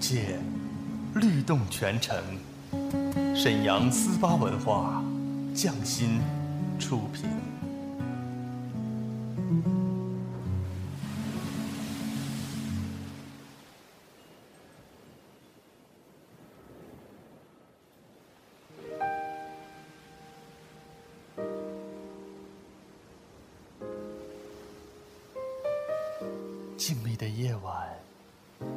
界，律动全城。沈阳思巴文化，匠心出品。静谧的夜晚，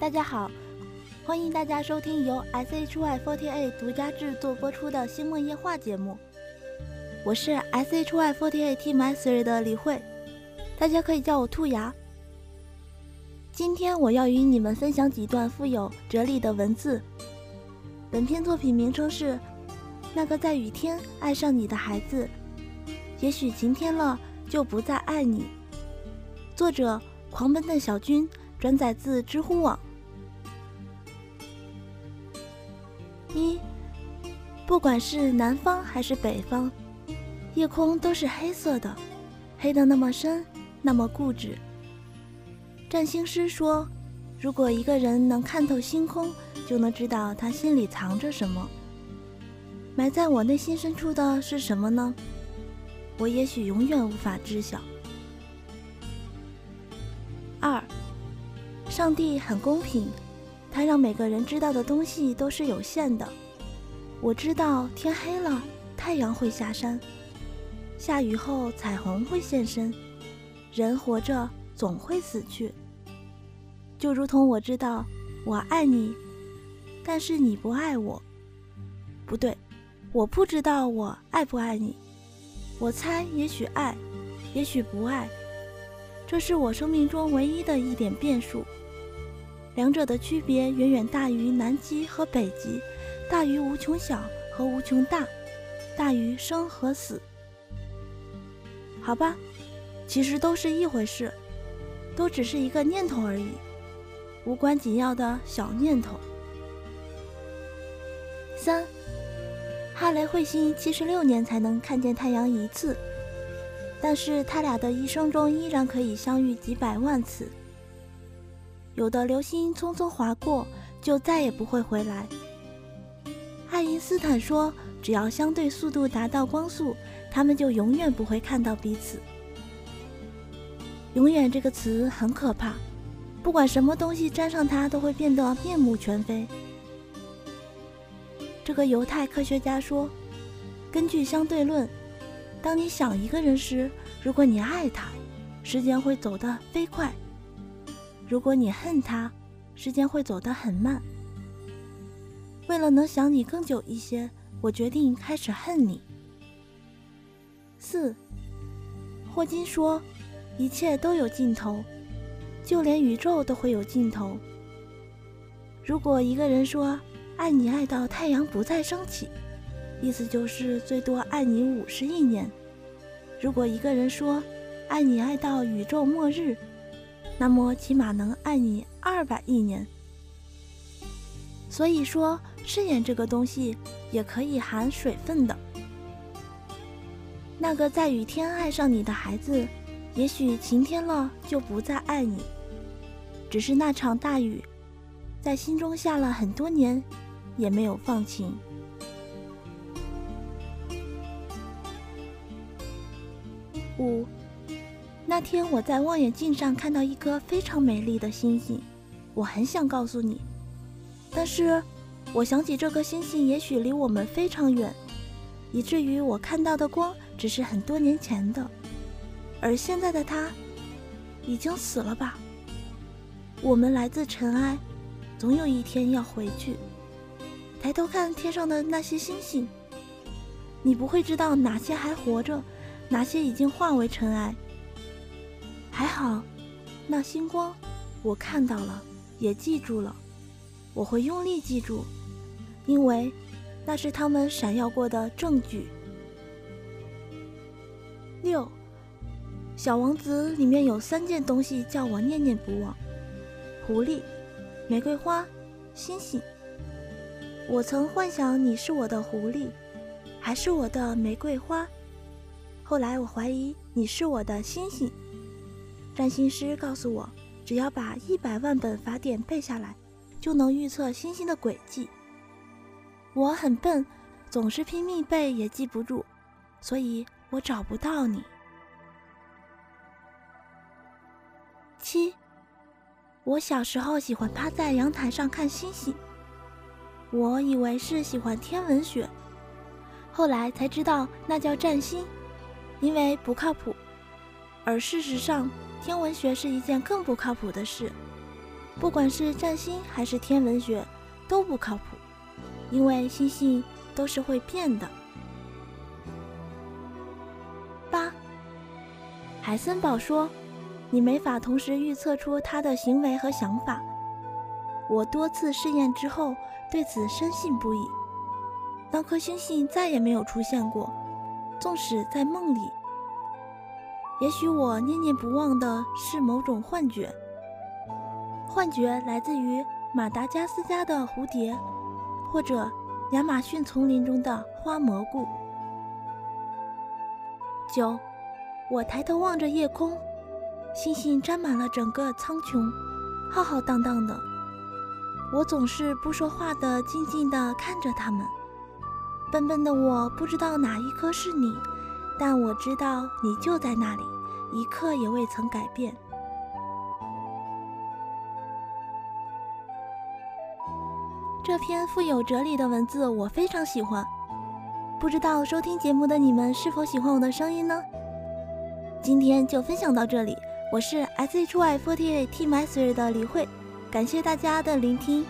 大家好，欢迎大家收听由 SHY48 独家制作播出的《星梦夜话》节目。我是 SHY48 Team Master 的李慧，大家可以叫我兔牙。今天我要与你们分享几段富有哲理的文字。本篇作品名称是《那个在雨天爱上你的孩子》，也许晴天了就不再爱你。作者：狂奔的小军。转载自知乎网。一，不管是南方还是北方，夜空都是黑色的，黑的那么深，那么固执。占星师说，如果一个人能看透星空，就能知道他心里藏着什么。埋在我内心深处的是什么呢？我也许永远无法知晓。二。上帝很公平，他让每个人知道的东西都是有限的。我知道天黑了，太阳会下山；下雨后，彩虹会现身。人活着总会死去，就如同我知道我爱你，但是你不爱我。不对，我不知道我爱不爱你。我猜，也许爱，也许不爱。这是我生命中唯一的一点变数。两者的区别远远大于南极和北极，大于无穷小和无穷大，大于生和死。好吧，其实都是一回事，都只是一个念头而已，无关紧要的小念头。三，哈雷彗星七十六年才能看见太阳一次，但是他俩的一生中依然可以相遇几百万次。有的流星匆匆划过，就再也不会回来。爱因斯坦说：“只要相对速度达到光速，他们就永远不会看到彼此。”永远这个词很可怕，不管什么东西沾上它，都会变得面目全非。这个犹太科学家说：“根据相对论，当你想一个人时，如果你爱他，时间会走得飞快。”如果你恨他，时间会走得很慢。为了能想你更久一些，我决定开始恨你。四，霍金说，一切都有尽头，就连宇宙都会有尽头。如果一个人说爱你爱到太阳不再升起，意思就是最多爱你五十亿年。如果一个人说爱你爱到宇宙末日，那么起码能爱你二百亿年。所以说，誓言这个东西也可以含水分的。那个在雨天爱上你的孩子，也许晴天了就不再爱你。只是那场大雨，在心中下了很多年，也没有放晴。五，那天我在望远镜上看到一颗非常美丽的星星，我很想告诉你，但是我想起这颗星星也许离我们非常远，以至于我看到的光只是很多年前的，而现在的它已经死了吧。我们来自尘埃，总有一天要回去。抬头看天上的那些星星，你不会知道哪些还活着。哪些已经化为尘埃？还好，那星光，我看到了，也记住了。我会用力记住，因为那是他们闪耀过的证据。六，《小王子》里面有三件东西叫我念念不忘：狐狸、玫瑰花、星星。我曾幻想你是我的狐狸，还是我的玫瑰花。后来我怀疑你是我的星星。占星师告诉我，只要把一百万本法典背下来，就能预测星星的轨迹。我很笨，总是拼命背也记不住，所以我找不到你。七，我小时候喜欢趴在阳台上看星星，我以为是喜欢天文学，后来才知道那叫占星。因为不靠谱，而事实上，天文学是一件更不靠谱的事。不管是占星还是天文学，都不靠谱，因为星星都是会变的。八，海森堡说：“你没法同时预测出他的行为和想法。”我多次试验之后，对此深信不疑。那颗星星再也没有出现过。纵使在梦里，也许我念念不忘的是某种幻觉。幻觉来自于马达加斯加的蝴蝶，或者亚马逊丛林中的花蘑菇。九，我抬头望着夜空，星星沾满了整个苍穹，浩浩荡荡的。我总是不说话的，静静地看着它们。笨笨的我不知道哪一颗是你，但我知道你就在那里，一刻也未曾改变。这篇富有哲理的文字我非常喜欢，不知道收听节目的你们是否喜欢我的声音呢？今天就分享到这里，我是 S H Y Forty Eight Team S 的李慧，感谢大家的聆听。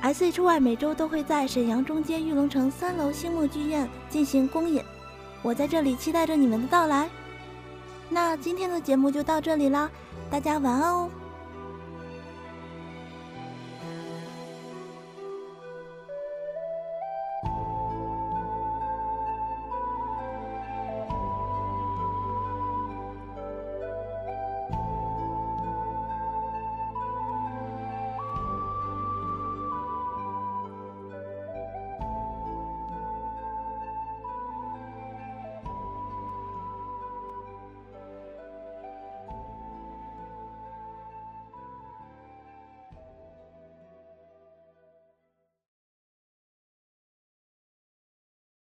S.H.Y 每周都会在沈阳中街玉龙城三楼星梦剧院进行公演，我在这里期待着你们的到来。那今天的节目就到这里啦，大家晚安哦。